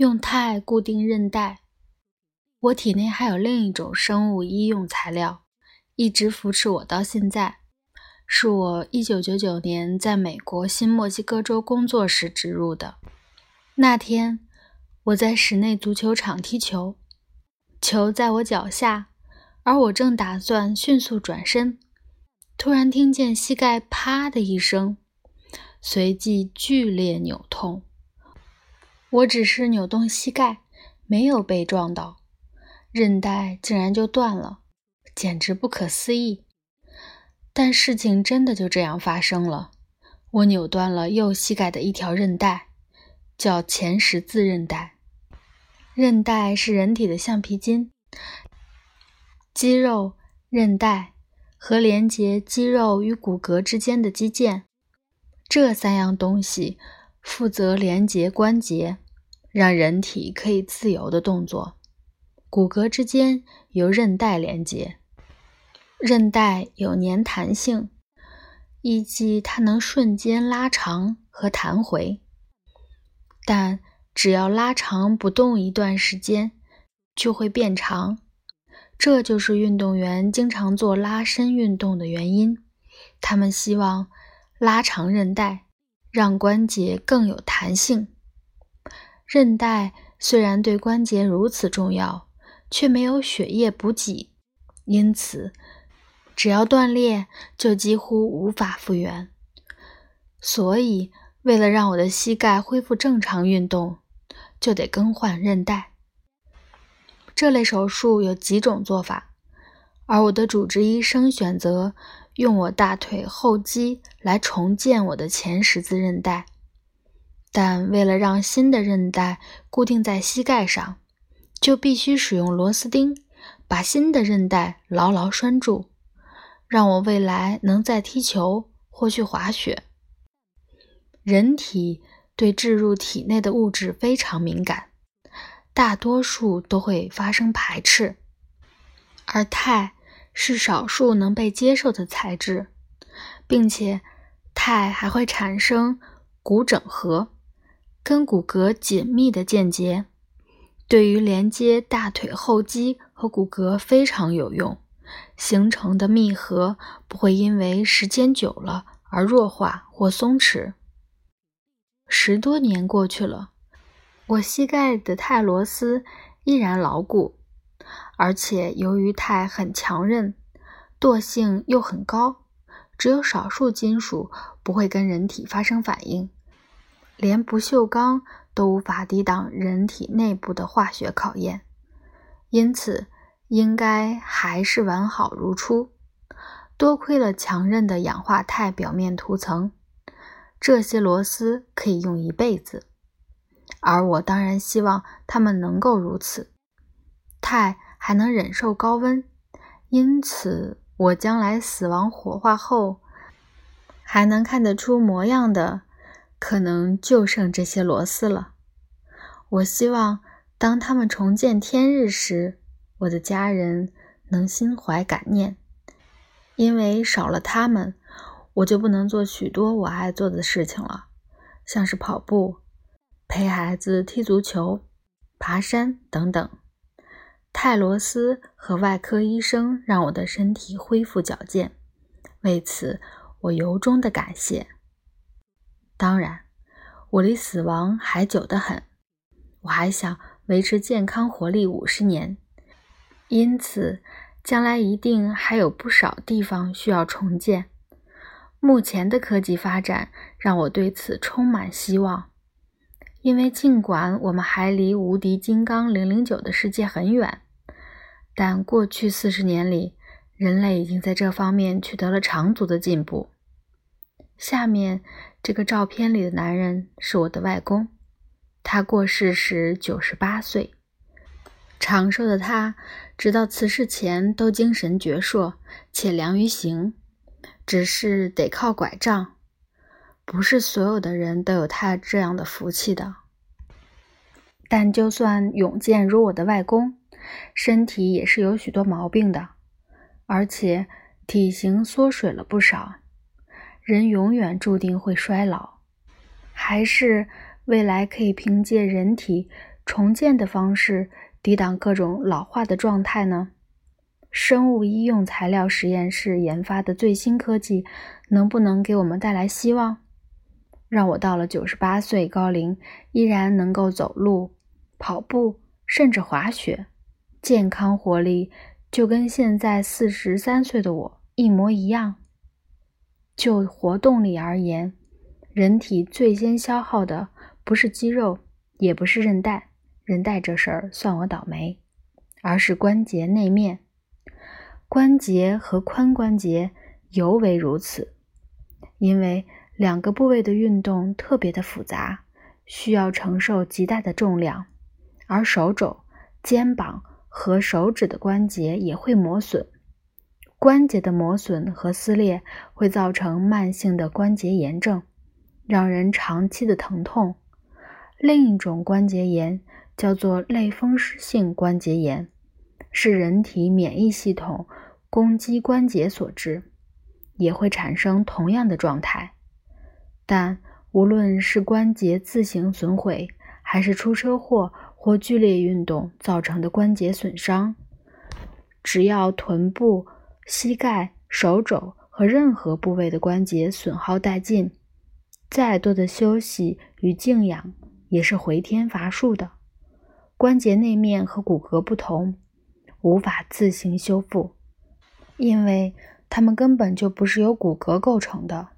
用钛固定韧带。我体内还有另一种生物医用材料，一直扶持我到现在，是我1999年在美国新墨西哥州工作时植入的。那天，我在室内足球场踢球，球在我脚下，而我正打算迅速转身，突然听见膝盖“啪”的一声，随即剧烈扭痛。我只是扭动膝盖，没有被撞到，韧带竟然就断了，简直不可思议。但事情真的就这样发生了，我扭断了右膝盖的一条韧带，叫前十字韧带。韧带是人体的橡皮筋，肌肉、韧带和连接肌肉与骨骼之间的肌腱，这三样东西。负责连接关节，让人体可以自由的动作。骨骼之间由韧带连接，韧带有粘弹性，以及它能瞬间拉长和弹回。但只要拉长不动一段时间，就会变长。这就是运动员经常做拉伸运动的原因。他们希望拉长韧带。让关节更有弹性。韧带虽然对关节如此重要，却没有血液补给，因此只要断裂就几乎无法复原。所以，为了让我的膝盖恢复正常运动，就得更换韧带。这类手术有几种做法，而我的主治医生选择。用我大腿后肌来重建我的前十字韧带，但为了让新的韧带固定在膝盖上，就必须使用螺丝钉把新的韧带牢牢拴住，让我未来能再踢球或去滑雪。人体对置入体内的物质非常敏感，大多数都会发生排斥，而钛。是少数能被接受的材质，并且钛还会产生骨整合，跟骨骼紧密的间接，对于连接大腿后肌和骨骼非常有用。形成的密合不会因为时间久了而弱化或松弛。十多年过去了，我膝盖的钛螺丝依然牢固。而且由于钛很强韧，惰性又很高，只有少数金属不会跟人体发生反应，连不锈钢都无法抵挡人体内部的化学考验，因此应该还是完好如初。多亏了强韧的氧化钛表面涂层，这些螺丝可以用一辈子，而我当然希望它们能够如此。钛。还能忍受高温，因此我将来死亡火化后还能看得出模样的，可能就剩这些螺丝了。我希望当他们重见天日时，我的家人能心怀感念，因为少了他们，我就不能做许多我爱做的事情了，像是跑步、陪孩子踢足球、爬山等等。泰罗斯和外科医生让我的身体恢复矫健，为此我由衷的感谢。当然，我离死亡还久得很，我还想维持健康活力五十年，因此将来一定还有不少地方需要重建。目前的科技发展让我对此充满希望。因为尽管我们还离无敌金刚零零九的世界很远，但过去四十年里，人类已经在这方面取得了长足的进步。下面这个照片里的男人是我的外公，他过世时九十八岁，长寿的他直到辞世前都精神矍铄且良于行，只是得靠拐杖。不是所有的人都有他这样的福气的，但就算勇健如我的外公，身体也是有许多毛病的，而且体型缩水了不少。人永远注定会衰老，还是未来可以凭借人体重建的方式抵挡各种老化的状态呢？生物医用材料实验室研发的最新科技，能不能给我们带来希望，让我到了九十八岁高龄依然能够走路、跑步，甚至滑雪，健康活力就跟现在四十三岁的我一模一样？就活动力而言，人体最先消耗的不是肌肉，也不是韧带，韧带这事儿算我倒霉，而是关节内面。关节和髋关节尤为如此，因为两个部位的运动特别的复杂，需要承受极大的重量，而手肘、肩膀和手指的关节也会磨损。关节的磨损和撕裂会造成慢性的关节炎症，让人长期的疼痛。另一种关节炎叫做类风湿性关节炎。是人体免疫系统攻击关节所致，也会产生同样的状态。但无论是关节自行损毁，还是出车祸或剧烈运动造成的关节损伤，只要臀部、膝盖、手肘和任何部位的关节损耗殆尽，再多的休息与静养也是回天乏术的。关节内面和骨骼不同。无法自行修复，因为它们根本就不是由骨骼构成的。